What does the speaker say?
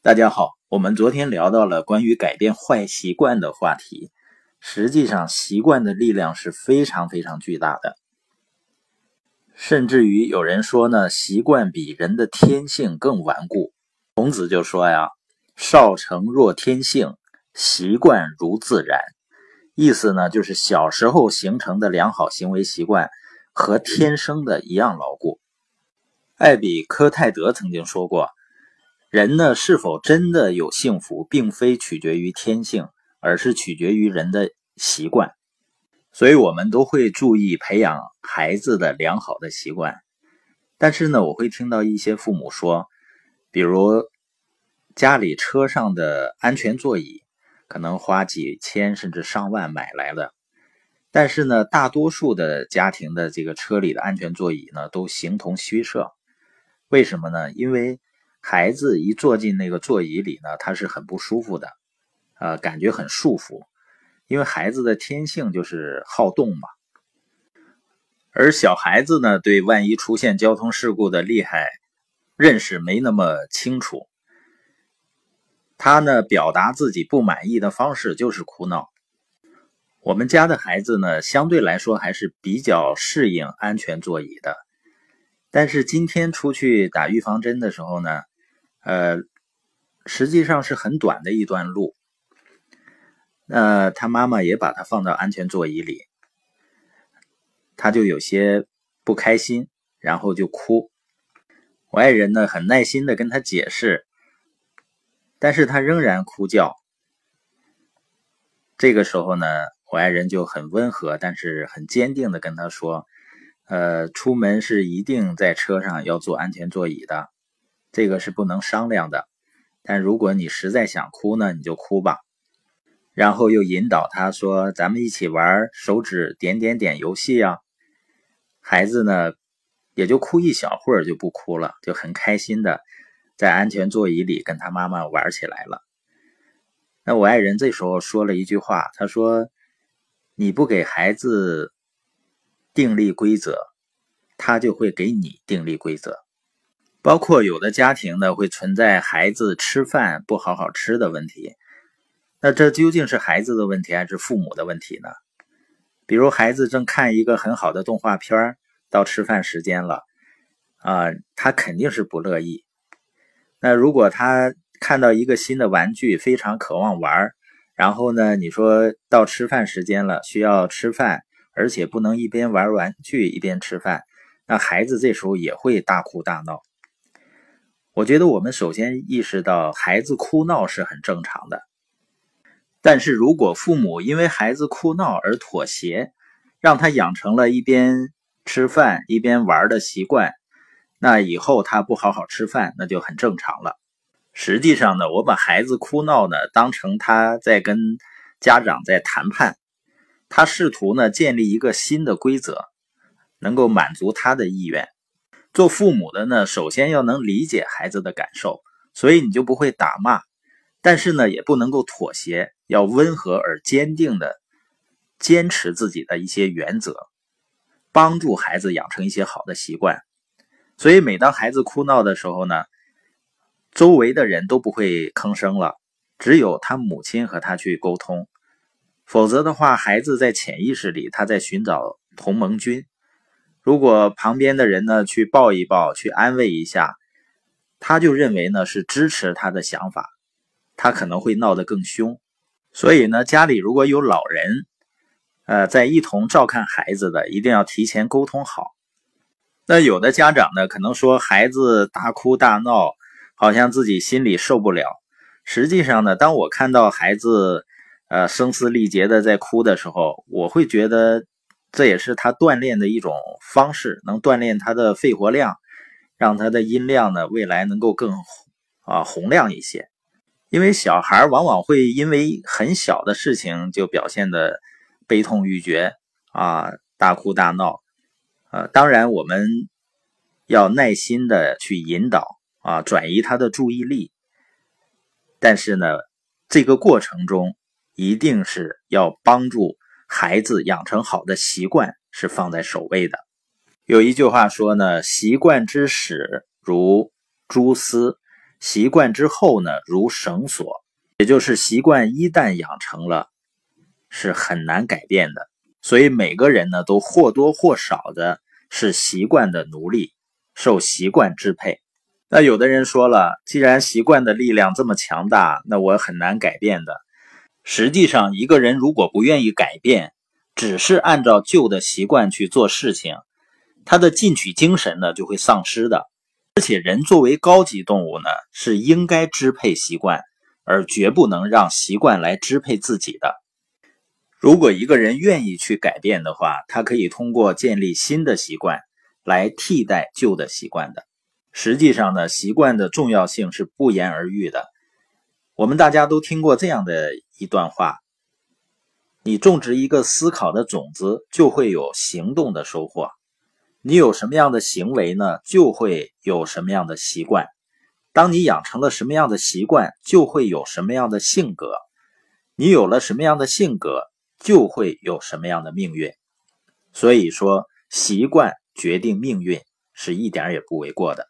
大家好，我们昨天聊到了关于改变坏习惯的话题。实际上，习惯的力量是非常非常巨大的，甚至于有人说呢，习惯比人的天性更顽固。孔子就说呀：“少成若天性，习惯如自然。”意思呢，就是小时候形成的良好行为习惯和天生的一样牢固。艾比科泰德曾经说过：“人呢是否真的有幸福，并非取决于天性。”而是取决于人的习惯，所以我们都会注意培养孩子的良好的习惯。但是呢，我会听到一些父母说，比如家里车上的安全座椅可能花几千甚至上万买来的，但是呢，大多数的家庭的这个车里的安全座椅呢都形同虚设。为什么呢？因为孩子一坐进那个座椅里呢，他是很不舒服的。呃，感觉很束缚，因为孩子的天性就是好动嘛。而小孩子呢，对万一出现交通事故的厉害认识没那么清楚，他呢表达自己不满意的方式就是哭闹。我们家的孩子呢，相对来说还是比较适应安全座椅的，但是今天出去打预防针的时候呢，呃，实际上是很短的一段路。那他妈妈也把他放到安全座椅里，他就有些不开心，然后就哭。我爱人呢很耐心的跟他解释，但是他仍然哭叫。这个时候呢，我爱人就很温和，但是很坚定的跟他说：“呃，出门是一定在车上要坐安全座椅的，这个是不能商量的。但如果你实在想哭呢，你就哭吧。”然后又引导他说：“咱们一起玩手指点点点游戏啊。”孩子呢，也就哭一小会儿就不哭了，就很开心的在安全座椅里跟他妈妈玩起来了。那我爱人这时候说了一句话，他说：“你不给孩子订立规则，他就会给你订立规则。包括有的家庭呢，会存在孩子吃饭不好好吃的问题。”那这究竟是孩子的问题还是父母的问题呢？比如孩子正看一个很好的动画片到吃饭时间了，啊，他肯定是不乐意。那如果他看到一个新的玩具，非常渴望玩然后呢，你说到吃饭时间了，需要吃饭，而且不能一边玩玩具一边吃饭，那孩子这时候也会大哭大闹。我觉得我们首先意识到，孩子哭闹是很正常的。但是如果父母因为孩子哭闹而妥协，让他养成了一边吃饭一边玩的习惯，那以后他不好好吃饭，那就很正常了。实际上呢，我把孩子哭闹呢当成他在跟家长在谈判，他试图呢建立一个新的规则，能够满足他的意愿。做父母的呢，首先要能理解孩子的感受，所以你就不会打骂。但是呢，也不能够妥协，要温和而坚定的坚持自己的一些原则，帮助孩子养成一些好的习惯。所以，每当孩子哭闹的时候呢，周围的人都不会吭声了，只有他母亲和他去沟通。否则的话，孩子在潜意识里他在寻找同盟军。如果旁边的人呢去抱一抱，去安慰一下，他就认为呢是支持他的想法。他可能会闹得更凶，所以呢，家里如果有老人，呃，在一同照看孩子的，一定要提前沟通好。那有的家长呢，可能说孩子大哭大闹，好像自己心里受不了。实际上呢，当我看到孩子，呃，声嘶力竭的在哭的时候，我会觉得这也是他锻炼的一种方式，能锻炼他的肺活量，让他的音量呢，未来能够更啊洪亮一些。因为小孩往往会因为很小的事情就表现的悲痛欲绝啊，大哭大闹，呃，当然我们要耐心的去引导啊，转移他的注意力。但是呢，这个过程中一定是要帮助孩子养成好的习惯是放在首位的。有一句话说呢，习惯之始如蛛丝。习惯之后呢，如绳索，也就是习惯一旦养成了，是很难改变的。所以每个人呢，都或多或少的是习惯的奴隶，受习惯支配。那有的人说了，既然习惯的力量这么强大，那我很难改变的。实际上，一个人如果不愿意改变，只是按照旧的习惯去做事情，他的进取精神呢就会丧失的。而且，人作为高级动物呢，是应该支配习惯，而绝不能让习惯来支配自己的。如果一个人愿意去改变的话，他可以通过建立新的习惯来替代旧的习惯的。实际上呢，习惯的重要性是不言而喻的。我们大家都听过这样的一段话：你种植一个思考的种子，就会有行动的收获。你有什么样的行为呢？就会有什么样的习惯。当你养成了什么样的习惯，就会有什么样的性格。你有了什么样的性格，就会有什么样的命运。所以说，习惯决定命运是一点也不为过的。